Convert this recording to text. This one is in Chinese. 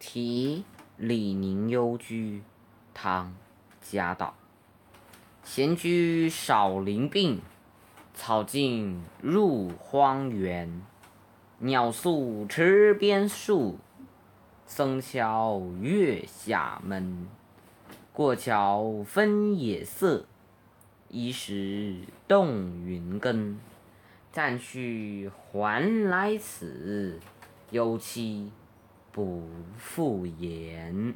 题李陵幽居，唐·贾岛。闲居少林病，草径入荒原。鸟宿池边树，僧敲月下门。过桥分野色，疑是洞云根。暂去还来此，有期不复言。